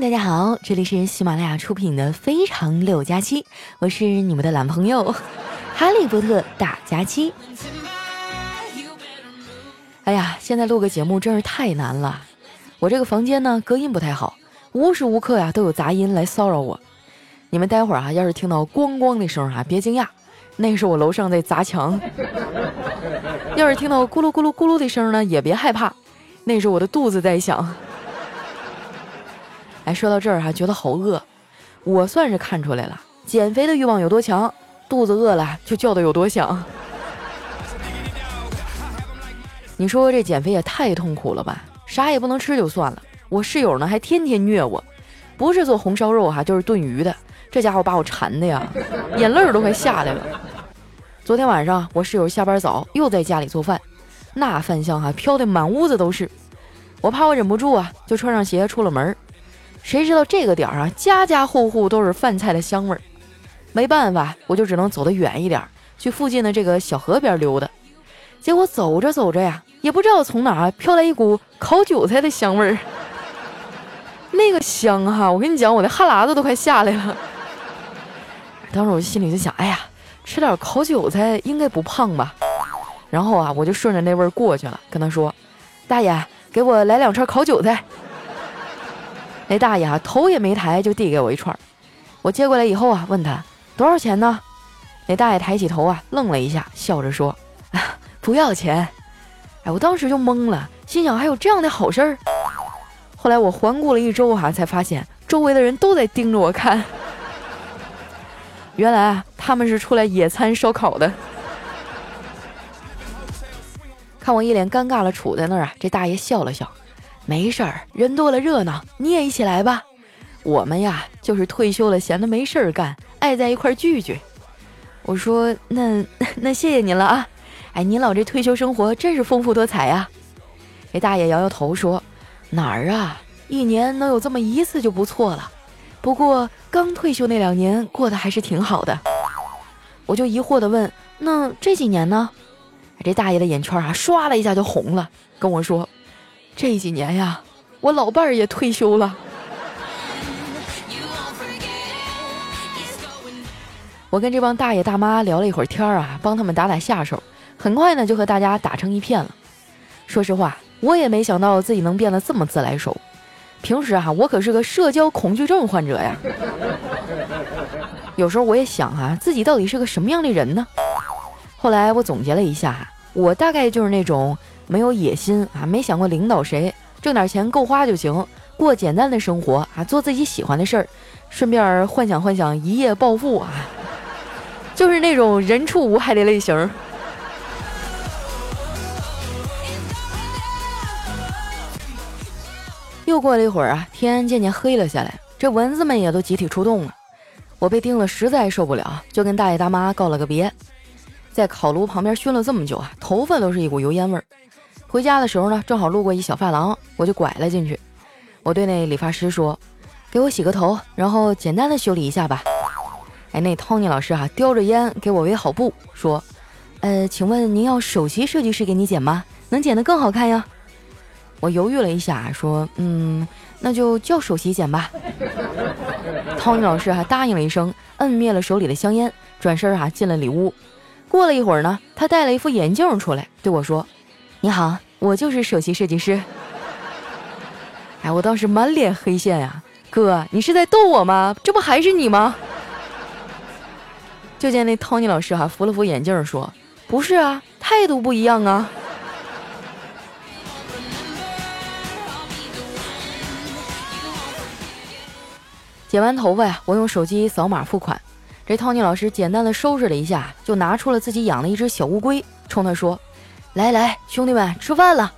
大家好，这里是喜马拉雅出品的《非常六加七》，我是你们的男朋友 哈利波特大加七。哎呀，现在录个节目真是太难了。我这个房间呢，隔音不太好，无时无刻呀都有杂音来骚扰我。你们待会儿啊，要是听到咣咣的声啊，别惊讶，那是我楼上在砸墙。要是听到咕噜咕噜咕噜的声呢，也别害怕，那是我的肚子在响。哎，说到这儿哈，觉得好饿，我算是看出来了，减肥的欲望有多强，肚子饿了就叫的有多响。你说这减肥也太痛苦了吧？啥也不能吃就算了，我室友呢还天天虐我，不是做红烧肉哈，就是炖鱼的，这家伙把我馋的呀，眼泪都快下来了。昨天晚上我室友下班早，又在家里做饭，那饭香哈飘的满屋子都是，我怕我忍不住啊，就穿上鞋出了门。谁知道这个点儿啊，家家户户都是饭菜的香味儿。没办法，我就只能走得远一点，去附近的这个小河边溜达。结果走着走着呀，也不知道从哪飘来一股烤韭菜的香味儿。那个香哈，我跟你讲，我的哈喇子都快下来了。当时我心里就想，哎呀，吃点烤韭菜应该不胖吧？然后啊，我就顺着那味儿过去了，跟他说：“大爷，给我来两串烤韭菜。”那大爷啊，头也没抬就递给我一串，我接过来以后啊，问他多少钱呢？那大爷抬起头啊，愣了一下，笑着说：“不要钱。”哎，我当时就懵了，心想还有这样的好事儿。后来我环顾了一周哈，才发现周围的人都在盯着我看。原来啊，他们是出来野餐烧烤的。看我一脸尴尬的杵在那儿啊，这大爷笑了笑。没事儿，人多了热闹，你也一起来吧。我们呀，就是退休了，闲的没事儿干，爱在一块聚聚。我说那那谢谢您了啊。哎，您老这退休生活真是丰富多彩呀。这大爷摇摇头说：“哪儿啊，一年能有这么一次就不错了。不过刚退休那两年过得还是挺好的。”我就疑惑的问：“那这几年呢？”这大爷的眼圈啊，唰的一下就红了，跟我说。这几年呀，我老伴儿也退休了。我跟这帮大爷大妈聊了一会儿天儿啊，帮他们打打下手，很快呢就和大家打成一片了。说实话，我也没想到自己能变得这么自来熟。平时啊，我可是个社交恐惧症患者呀。有时候我也想啊，自己到底是个什么样的人呢？后来我总结了一下，我大概就是那种。没有野心啊，没想过领导谁，挣点钱够花就行，过简单的生活啊，做自己喜欢的事儿，顺便幻想幻想一夜暴富啊，就是那种人畜无害的类型。又过了一会儿啊，天渐渐黑了下来，这蚊子们也都集体出动了，我被叮了，实在受不了，就跟大爷大妈告了个别，在烤炉旁边熏了这么久啊，头发都是一股油烟味儿。回家的时候呢，正好路过一小发廊，我就拐了进去。我对那理发师说：“给我洗个头，然后简单的修理一下吧。”哎，那 Tony 老师哈叼着烟给我围好布，说：“呃，请问您要首席设计师给你剪吗？能剪得更好看呀？”我犹豫了一下，说：“嗯，那就叫首席剪吧。”Tony 老师还答应了一声，摁灭了手里的香烟，转身哈进了里屋。过了一会儿呢，他戴了一副眼镜出来，对我说。你好，我就是首席设计师。哎，我当时满脸黑线呀，哥，你是在逗我吗？这不还是你吗？就见那 Tony 老师哈扶了扶眼镜说：“不是啊，态度不一样啊。”剪完头发呀，我用手机扫码付款。这 Tony 老师简单的收拾了一下，就拿出了自己养的一只小乌龟，冲他说。来来，兄弟们吃饭了！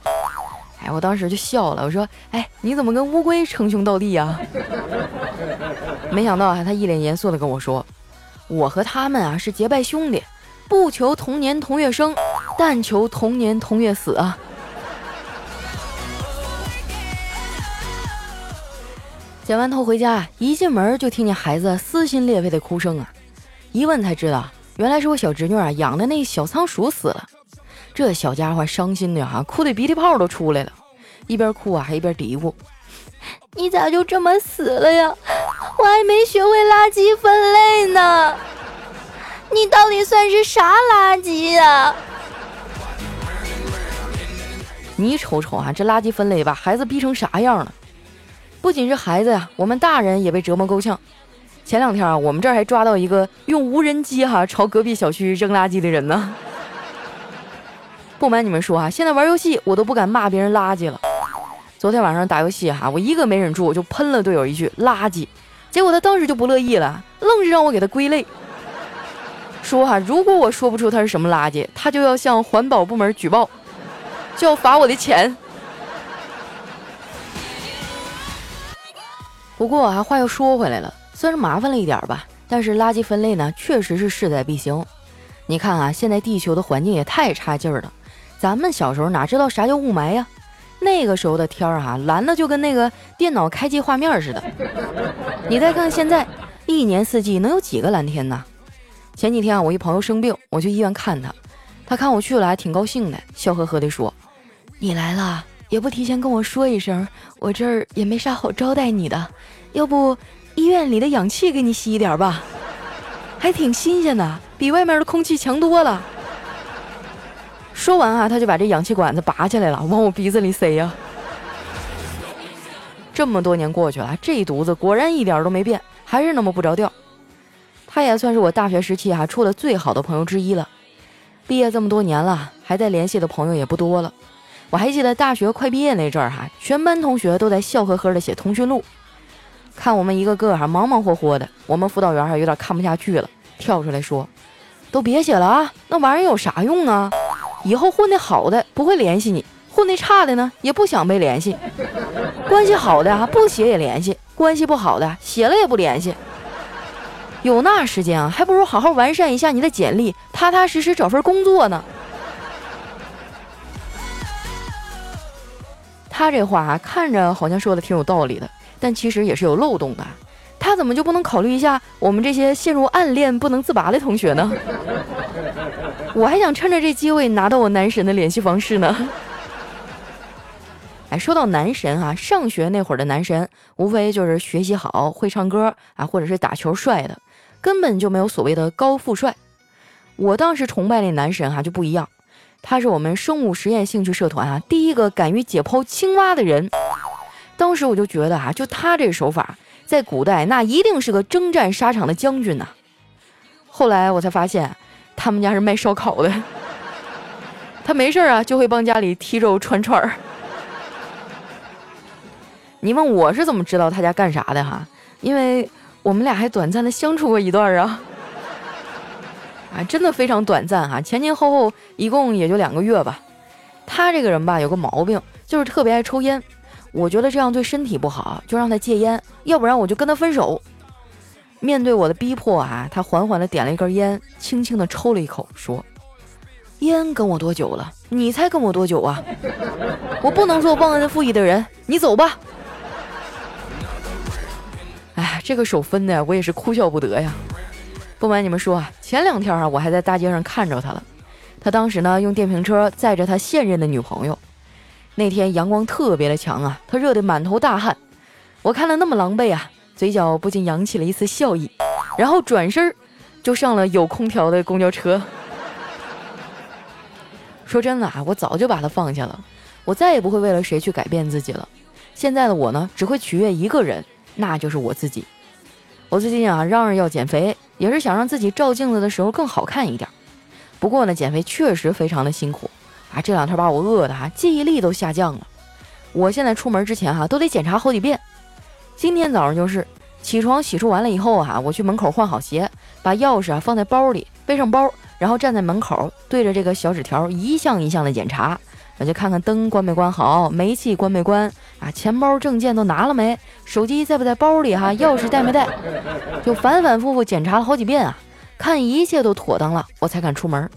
哎，我当时就笑了，我说：“哎，你怎么跟乌龟称兄道弟啊？” 没想到啊，他一脸严肃的跟我说：“我和他们啊是结拜兄弟，不求同年同月生，但求同年同月死啊！”剪完头回家，一进门就听见孩子撕心裂肺的哭声啊！一问才知道，原来是我小侄女啊养的那小仓鼠死了。这小家伙伤心的哈，哭的鼻涕泡都出来了，一边哭啊还一边嘀咕：“你咋就这么死了呀？我还没学会垃圾分类呢。你到底算是啥垃圾呀？”你瞅瞅啊，这垃圾分类把孩子逼成啥样了？不仅是孩子呀，我们大人也被折磨够呛。前两天啊，我们这儿还抓到一个用无人机哈朝隔壁小区扔垃圾的人呢。不瞒你们说啊，现在玩游戏我都不敢骂别人垃圾了。昨天晚上打游戏哈，我一个没忍住我就喷了队友一句垃圾，结果他当时就不乐意了，愣是让我给他归类，说哈，如果我说不出他是什么垃圾，他就要向环保部门举报。就要罚我的钱。不过啊，话又说回来了，虽然麻烦了一点吧，但是垃圾分类呢，确实是势在必行。你看啊，现在地球的环境也太差劲儿了。咱们小时候哪知道啥叫雾霾呀？那个时候的天儿哈，蓝的就跟那个电脑开机画面似的。你再看现在，一年四季能有几个蓝天呢？前几天啊，我一朋友生病，我去医院看他，他看我去了，还挺高兴的，笑呵呵地说。你来了也不提前跟我说一声，我这儿也没啥好招待你的。要不医院里的氧气给你吸一点吧，还挺新鲜的，比外面的空气强多了。说完啊，他就把这氧气管子拔起来了，往我鼻子里塞呀。这么多年过去了，这犊子果然一点都没变，还是那么不着调。他也算是我大学时期哈处的最好的朋友之一了。毕业这么多年了，还在联系的朋友也不多了。我还记得大学快毕业那阵儿哈，全班同学都在笑呵呵的写通讯录，看我们一个个哈忙忙活活的，我们辅导员还有点看不下去了，跳出来说：“都别写了啊，那玩意儿有啥用啊？以后混得好的不会联系你，混得差的呢也不想被联系。关系好的啊不写也联系，关系不好的写了也不联系。有那时间啊，还不如好好完善一下你的简历，踏踏实实找份工作呢。”他这话，看着好像说的挺有道理的，但其实也是有漏洞的。他怎么就不能考虑一下我们这些陷入暗恋不能自拔的同学呢？我还想趁着这机会拿到我男神的联系方式呢。哎，说到男神啊，上学那会儿的男神，无非就是学习好、会唱歌啊，或者是打球帅的，根本就没有所谓的高富帅。我当时崇拜那男神哈就不一样。他是我们生物实验兴趣社团啊第一个敢于解剖青蛙的人。当时我就觉得啊，就他这手法，在古代那一定是个征战沙场的将军呐。后来我才发现，他们家是卖烧烤的。他没事啊，就会帮家里提肉串串儿。你问我是怎么知道他家干啥的哈？因为我们俩还短暂的相处过一段啊。啊，真的非常短暂哈，前前后后一共也就两个月吧。他这个人吧，有个毛病，就是特别爱抽烟。我觉得这样对身体不好，就让他戒烟，要不然我就跟他分手。面对我的逼迫啊，他缓缓地点了一根烟，轻轻的抽了一口，说：“烟跟我多久了？你才跟我多久啊？我不能做忘恩负义的人，你走吧。”哎，这个手分的我也是哭笑不得呀。不瞒你们说啊，前两天啊，我还在大街上看着他了。他当时呢，用电瓶车载着他现任的女朋友。那天阳光特别的强啊，他热得满头大汗。我看了那么狼狈啊，嘴角不禁扬起了一丝笑意，然后转身就上了有空调的公交车。说真的啊，我早就把他放下了，我再也不会为了谁去改变自己了。现在的我呢，只会取悦一个人，那就是我自己。我最近啊，嚷嚷要减肥。也是想让自己照镜子的时候更好看一点，不过呢，减肥确实非常的辛苦啊！这两天把我饿的哈，记忆力都下降了。我现在出门之前哈，都得检查好几遍。今天早上就是起床洗漱完了以后哈，我去门口换好鞋，把钥匙啊放在包里，背上包，然后站在门口对着这个小纸条一项一项的检查。我就看看灯关没关好，煤气关没关啊，钱包证件都拿了没，手机在不在包里 哈，钥匙带没带，就反反复复检查了好几遍啊，看一切都妥当了，我才敢出门。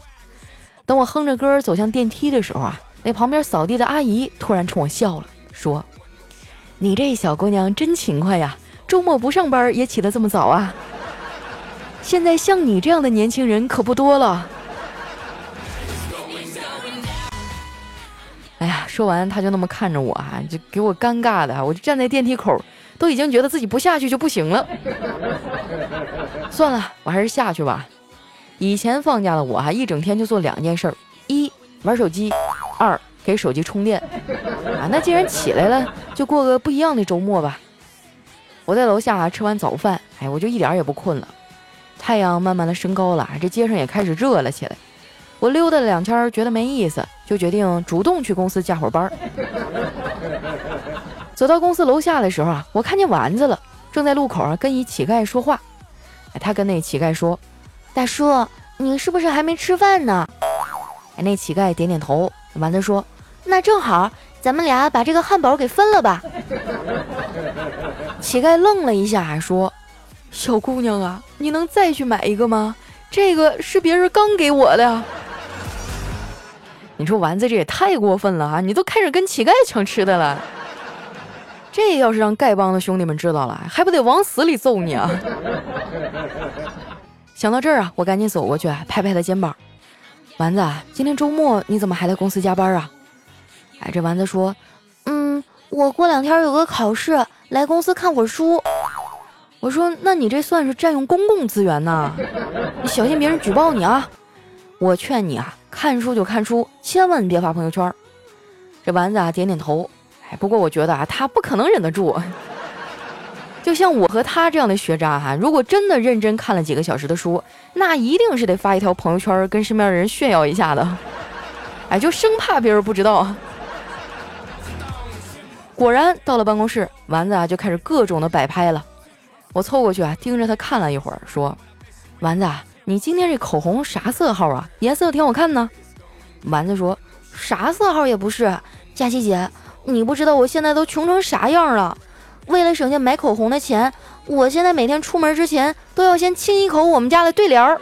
等我哼着歌走向电梯的时候啊，那旁边扫地的阿姨突然冲我笑了，说：“你这小姑娘真勤快呀，周末不上班也起得这么早啊。现在像你这样的年轻人可不多了。”哎呀说完他就那么看着我哈，就给我尴尬的，我就站在电梯口，都已经觉得自己不下去就不行了。算了，我还是下去吧。以前放假的我哈，一整天就做两件事：一玩手机，二给手机充电。啊，那既然起来了，就过个不一样的周末吧。我在楼下吃完早饭，哎，我就一点也不困了。太阳慢慢的升高了，这街上也开始热了起来。我溜达了两圈，觉得没意思，就决定主动去公司加会班。走到公司楼下的时候啊，我看见丸子了，正在路口啊跟一乞丐说话。哎，他跟那乞丐说：“大叔，你是不是还没吃饭呢？”哎，那乞丐点点头。丸子说：“那正好，咱们俩把这个汉堡给分了吧。”乞丐愣了一下，还说：“小姑娘啊，你能再去买一个吗？这个是别人刚给我的。”你说丸子这也太过分了啊！你都开始跟乞丐抢吃的了，这要是让丐帮的兄弟们知道了，还不得往死里揍你啊！想到这儿啊，我赶紧走过去拍拍他肩膀：“丸子，今天周末你怎么还在公司加班啊？”哎，这丸子说：“嗯，我过两天有个考试，来公司看会儿书。”我说：“那你这算是占用公共资源呢，你小心别人举报你啊！”我劝你啊。看书就看书，千万别发朋友圈。这丸子啊点点头，哎，不过我觉得啊，他不可能忍得住。就像我和他这样的学渣哈，如果真的认真看了几个小时的书，那一定是得发一条朋友圈跟身边的人炫耀一下的。哎，就生怕别人不知道。果然到了办公室，丸子啊就开始各种的摆拍了。我凑过去啊，盯着他看了一会儿，说：“丸子。”你今天这口红啥色号啊？颜色挺好看呢。丸子说：“啥色号也不是。”佳琪姐，你不知道我现在都穷成啥样了。为了省下买口红的钱，我现在每天出门之前都要先亲一口我们家的对联儿。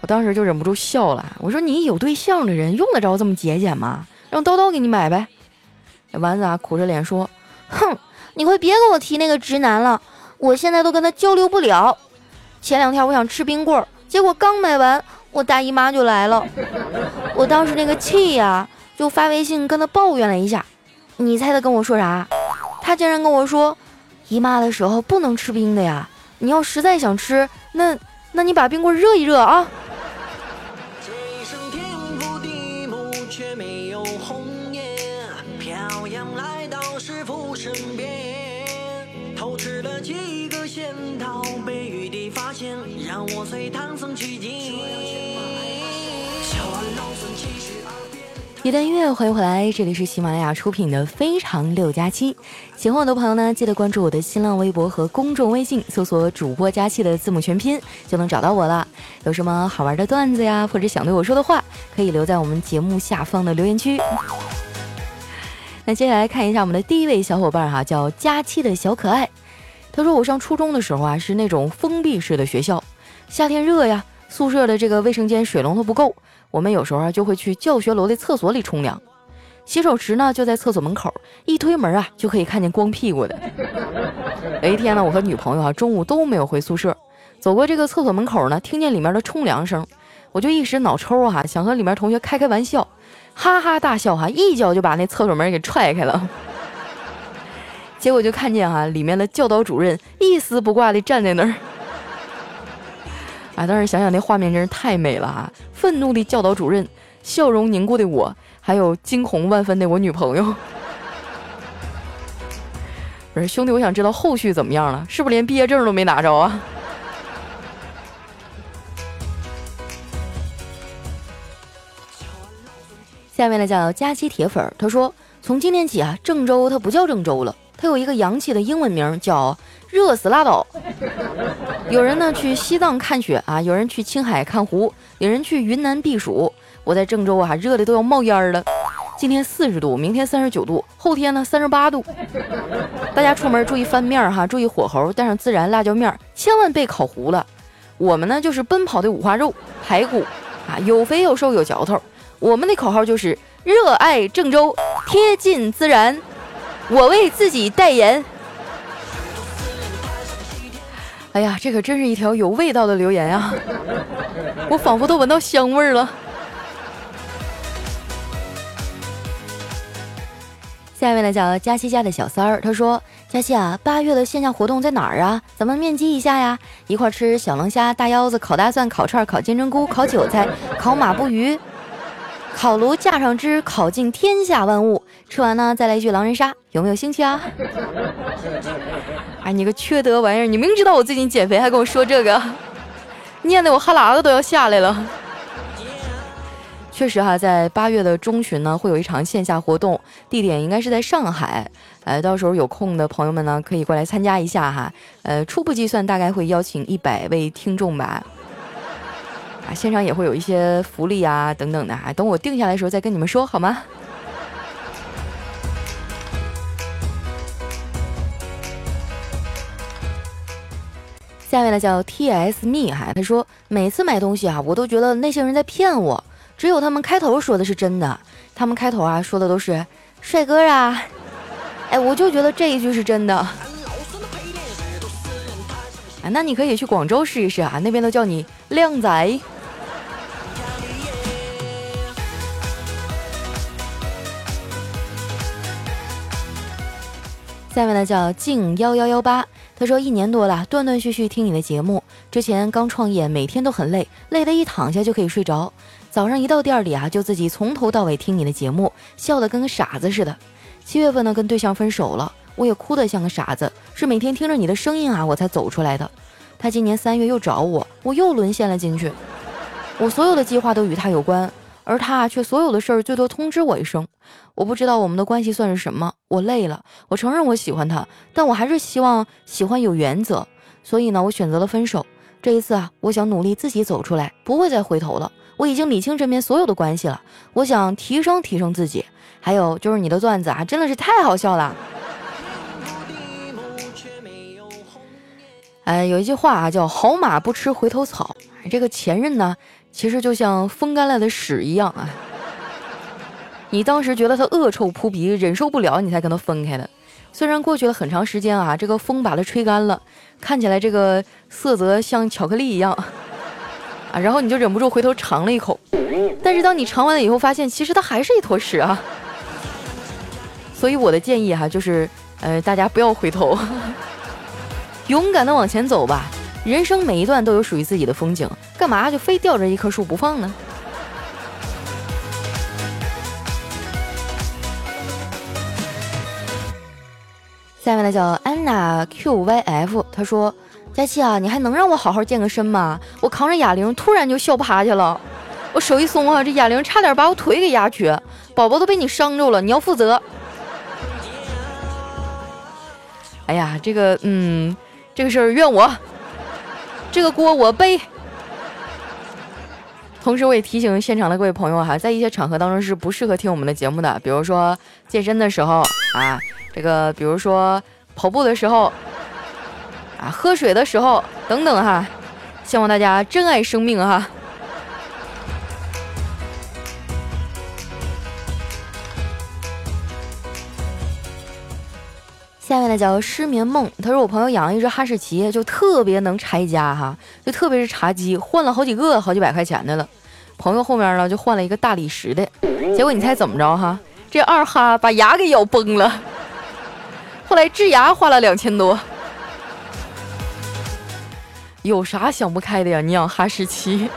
我当时就忍不住笑了。我说：“你有对象的人用得着这么节俭吗？让叨叨给你买呗。”丸子啊，苦着脸说：“哼，你快别跟我提那个直男了，我现在都跟他交流不了。”前两天我想吃冰棍儿，结果刚买完，我大姨妈就来了。我当时那个气呀，就发微信跟他抱怨了一下。你猜他跟我说啥？他竟然跟我说，姨妈的时候不能吃冰的呀。你要实在想吃，那那你把冰棍热一热啊。都被雨滴发现，让我随它一段音乐，欢迎回来，这里是喜马拉雅出品的《非常六加七》。喜欢我的朋友呢，记得关注我的新浪微博和公众微信，搜索“主播加七”的字母全拼，就能找到我了。有什么好玩的段子呀，或者想对我说的话，可以留在我们节目下方的留言区。那接下来看一下我们的第一位小伙伴哈，叫佳期的小可爱。他说我上初中的时候啊，是那种封闭式的学校，夏天热呀，宿舍的这个卫生间水龙头不够。我们有时候啊就会去教学楼的厕所里冲凉，洗手池呢就在厕所门口，一推门啊就可以看见光屁股的。有 一天呢，我和女朋友啊中午都没有回宿舍，走过这个厕所门口呢，听见里面的冲凉声，我就一时脑抽啊，想和里面同学开开玩笑，哈哈大笑哈，一脚就把那厕所门给踹开了。结果就看见哈里面的教导主任一丝不挂的站在那儿。啊！当时想想那画面真是太美了啊！愤怒的教导主任，笑容凝固的我，还有惊恐万分的我女朋友。不是兄弟，我想知道后续怎么样了？是不是连毕业证都没拿着啊？下面呢叫佳期铁粉，他说从今天起啊，郑州它不叫郑州了，它有一个洋气的英文名叫。热死拉倒！有人呢去西藏看雪啊，有人去青海看湖，有人去云南避暑。我在郑州啊，热的都要冒烟了。今天四十度，明天三十九度，后天呢三十八度。大家出门注意翻面哈，注意火候，带上孜然、辣椒面，千万别烤糊了。我们呢就是奔跑的五花肉排骨啊，有肥有瘦有嚼头。我们的口号就是热爱郑州，贴近自然。我为自己代言。哎呀，这可真是一条有味道的留言呀！我仿佛都闻到香味儿了。下一位呢叫佳期家的小三儿，他说：“佳期啊，八月的线下活动在哪儿啊？咱们面基一下呀，一块吃小龙虾、大腰子、烤大蒜、烤串、烤金针菇、烤韭菜、烤马步鱼，烤炉架上枝，烤尽天下万物。吃完呢，再来一句狼人杀，有没有兴趣啊？” 哎，你个缺德玩意儿！你明知道我最近减肥，还跟我说这个，念得我哈喇子都要下来了。确实哈，在八月的中旬呢，会有一场线下活动，地点应该是在上海。呃，到时候有空的朋友们呢，可以过来参加一下哈。呃，初步计算大概会邀请一百位听众吧。啊，现场也会有一些福利啊等等的哈。等我定下来的时候再跟你们说好吗？下面呢叫 T S me 哈，他说每次买东西啊，我都觉得那些人在骗我。只有他们开头说的是真的，他们开头啊说的都是帅哥啊，哎，我就觉得这一句是真的。啊，那你可以去广州试一试啊，那边都叫你靓仔。下面呢叫静幺幺幺八，他说一年多了，断断续续听你的节目，之前刚创业，每天都很累，累得一躺下就可以睡着。早上一到店里啊，就自己从头到尾听你的节目，笑得跟个傻子似的。七月份呢，跟对象分手了，我也哭得像个傻子，是每天听着你的声音啊，我才走出来的。他今年三月又找我，我又沦陷了进去。我所有的计划都与他有关，而他却所有的事儿最多通知我一声。我不知道我们的关系算是什么。我累了，我承认我喜欢他，但我还是希望喜欢有原则。所以呢，我选择了分手。这一次啊，我想努力自己走出来，不会再回头了。我已经理清身边所有的关系了，我想提升提升自己。还有就是你的段子啊，真的是太好笑了。哎，有一句话啊，叫“好马不吃回头草”。这个前任呢，其实就像风干了的屎一样啊。你当时觉得他恶臭扑鼻，忍受不了，你才跟他分开的。虽然过去了很长时间啊，这个风把它吹干了，看起来这个色泽像巧克力一样。啊，然后你就忍不住回头尝了一口，但是当你尝完了以后，发现其实它还是一坨屎啊。所以我的建议哈，就是呃，大家不要回头，勇敢的往前走吧。人生每一段都有属于自己的风景，干嘛就非吊着一棵树不放呢？下面呢叫安娜 QYF，他说。佳琪啊，你还能让我好好健个身吗？我扛着哑铃，突然就笑趴下了。我手一松啊，这哑铃差点把我腿给压瘸。宝宝都被你伤着了，你要负责。哎呀，这个，嗯，这个事儿怨我，这个锅我背。同时，我也提醒现场的各位朋友哈，在一些场合当中是不适合听我们的节目的，比如说健身的时候啊，这个，比如说跑步的时候。啊，喝水的时候等等哈，希望大家珍爱生命哈。下面呢叫失眠梦，他说我朋友养了一只哈士奇，就特别能拆家哈，就特别是茶几，换了好几个，好几百块钱的了。朋友后面呢就换了一个大理石的，结果你猜怎么着哈？这二哈把牙给咬崩了，后来治牙花了两千多。有啥想不开的呀？你养哈士奇，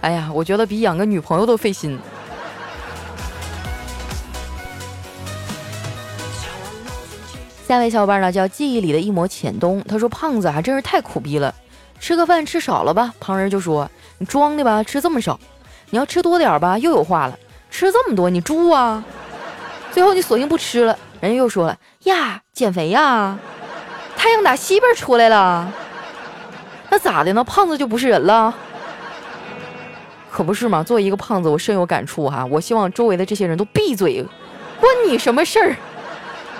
哎呀，我觉得比养个女朋友都费心。下位小伙伴呢叫记忆里的一抹浅冬，他说：“胖子还真是太苦逼了，吃个饭吃少了吧？旁人就说你装的吧，吃这么少；你要吃多点吧，又有话了，吃这么多你猪啊！最后你索性不吃了，人家又说了呀，减肥呀。”太阳打西边出来了，那咋的呢？胖子就不是人了？可不是嘛！作为一个胖子，我深有感触哈。我希望周围的这些人都闭嘴，关你什么事儿？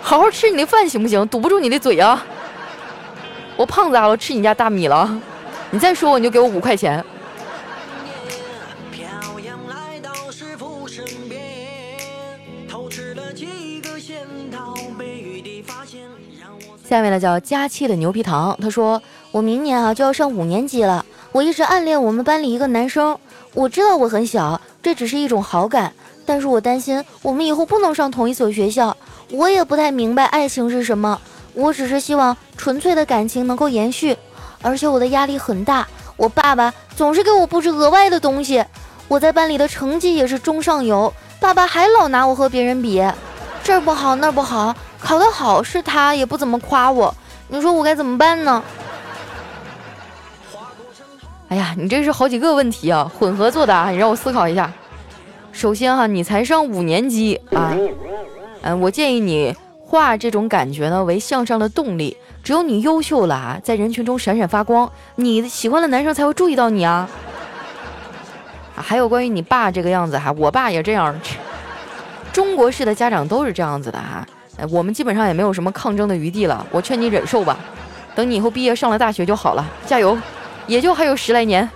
好好吃你的饭行不行？堵不住你的嘴啊！我胖子啊，我吃你家大米了？你再说我，你就给我五块钱。下面呢叫佳期的牛皮糖，他说我明年啊就要上五年级了，我一直暗恋我们班里一个男生，我知道我很小，这只是一种好感，但是我担心我们以后不能上同一所学校。我也不太明白爱情是什么，我只是希望纯粹的感情能够延续。而且我的压力很大，我爸爸总是给我布置额外的东西。我在班里的成绩也是中上游，爸爸还老拿我和别人比，这儿不好那儿不好，考得好是他也不怎么夸我。你说我该怎么办呢？哎呀，你这是好几个问题啊，混合作答，你让我思考一下。首先哈，你才上五年级啊，嗯，我建议你化这种感觉呢为向上的动力。只有你优秀了啊，在人群中闪闪发光，你喜欢的男生才会注意到你啊。还有关于你爸这个样子哈，我爸也这样。中国式的家长都是这样子的哈，哎我们基本上也没有什么抗争的余地了。我劝你忍受吧，等你以后毕业上了大学就好了，加油，也就还有十来年。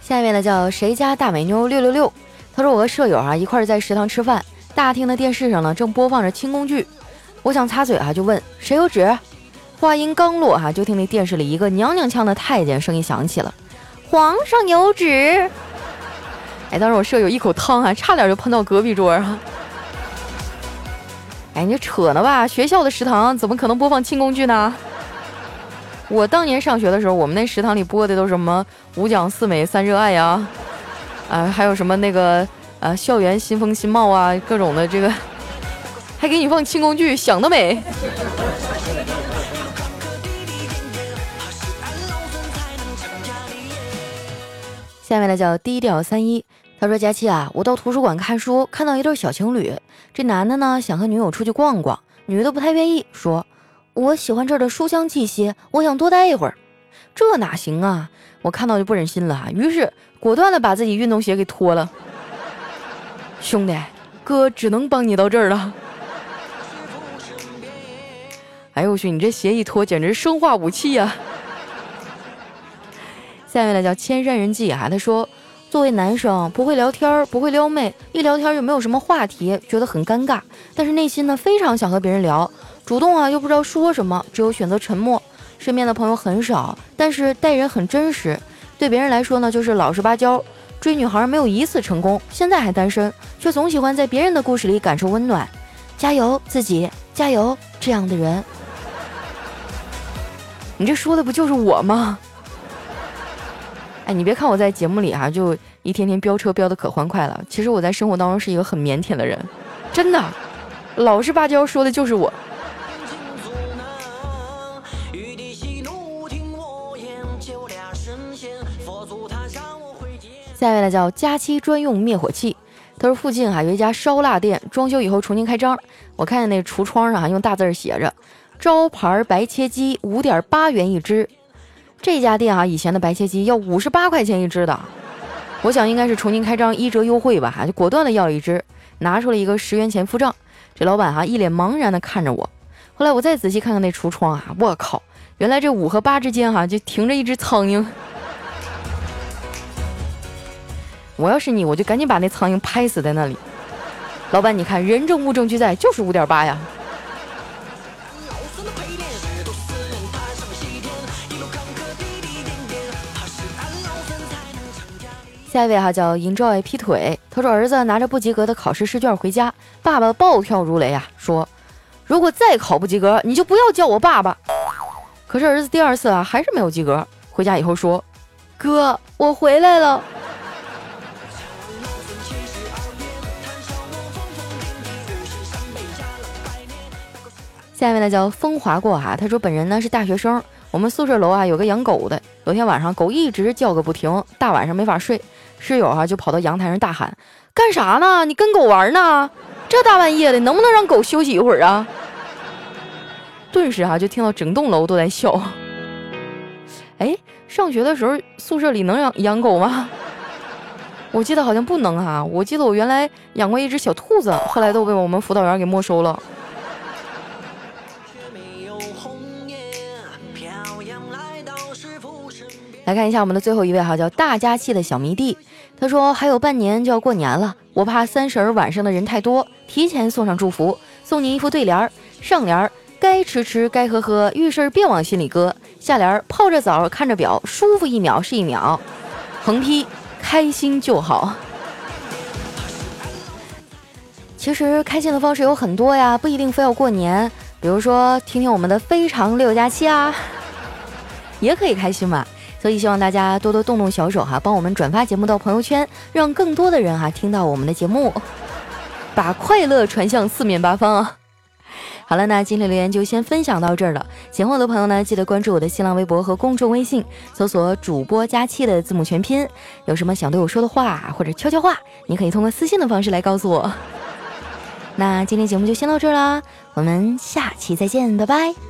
下面呢叫谁家大美妞六六六，他说我和舍友啊一块在食堂吃饭。大厅的电视上呢，正播放着清宫剧，我想擦嘴哈，就问谁有纸。话音刚落哈，就听那电视里一个娘娘腔的太监声音响起了：“皇上有旨。”哎，当时我舍友一口汤啊，差点就喷到隔壁桌上。哎，你扯呢吧？学校的食堂怎么可能播放清宫剧呢？我当年上学的时候，我们那食堂里播的都是什么五讲四美三热爱呀，啊，还有什么那个。啊，校园新风新貌啊，各种的这个，还给你放清宫剧，想得美。下面呢叫低调三一，他说：“佳期啊，我到图书馆看书，看到一对小情侣，这男的呢想和女友出去逛逛，女的不太愿意，说我喜欢这儿的书香气息，我想多待一会儿。这哪行啊？我看到就不忍心了，于是果断的把自己运动鞋给脱了。”兄弟，哥只能帮你到这儿了。哎呦我去，你这鞋一脱，简直生化武器呀！下面呢叫千山人迹啊，他说，作为男生不会聊天，不会撩妹，一聊天又没有什么话题，觉得很尴尬。但是内心呢非常想和别人聊，主动啊又不知道说什么，只有选择沉默。身边的朋友很少，但是待人很真实，对别人来说呢就是老实巴交。追女孩没有一次成功，现在还单身，却总喜欢在别人的故事里感受温暖。加油，自己加油！这样的人，你这说的不就是我吗？哎，你别看我在节目里哈，就一天天飙车飙的可欢快了，其实我在生活当中是一个很腼腆的人，真的，老实巴交说的就是我。下一位呢叫佳期专用灭火器，他说附近哈有一家烧腊店，装修以后重新开张。我看见那橱窗上哈用大字写着“招牌白切鸡五点八元一只”。这家店啊以前的白切鸡要五十八块钱一只的，我想应该是重新开张一折优惠吧，哈就果断的要了一只，拿出了一个十元钱付账。这老板哈一脸茫然的看着我。后来我再仔细看看那橱窗啊，我靠，原来这五和八之间哈就停着一只苍蝇。我要是你，我就赶紧把那苍蝇拍死在那里。老板，你看，人证物证俱在，就是五点八呀。下一位哈叫 Enjoy 劈腿，他说儿子拿着不及格的考试试卷回家，爸爸暴跳如雷啊，说如果再考不及格，你就不要叫我爸爸。可是儿子第二次啊还是没有及格，回家以后说，哥，我回来了。下一位呢叫风华过哈，他说本人呢是大学生，我们宿舍楼啊有个养狗的，有天晚上狗一直叫个不停，大晚上没法睡，室友哈就跑到阳台上大喊：“干啥呢？你跟狗玩呢？这大半夜的，能不能让狗休息一会儿啊？” 顿时哈就听到整栋楼都在笑。哎，上学的时候宿舍里能养养狗吗？我记得好像不能哈，我记得我原来养过一只小兔子，后来都被我们辅导员给没收了。来看一下我们的最后一位哈，叫大家气的小迷弟。他说还有半年就要过年了，我怕三十儿晚上的人太多，提前送上祝福，送您一副对联儿。上联儿：该吃吃，该喝喝，遇事儿别往心里搁。下联儿泡着澡，看着表，舒服一秒是一秒。横批：开心就好。其实开心的方式有很多呀，不一定非要过年。比如说，听听我们的非常六加七啊，也可以开心嘛。所以希望大家多多动动小手哈，帮我们转发节目到朋友圈，让更多的人哈听到我们的节目，把快乐传向四面八方！好了，那今天留言就先分享到这儿了。喜欢我的朋友呢，记得关注我的新浪微博和公众微信，搜索“主播佳期”的字母全拼。有什么想对我说的话或者悄悄话，你可以通过私信的方式来告诉我。那今天节目就先到这儿啦，我们下期再见，拜拜。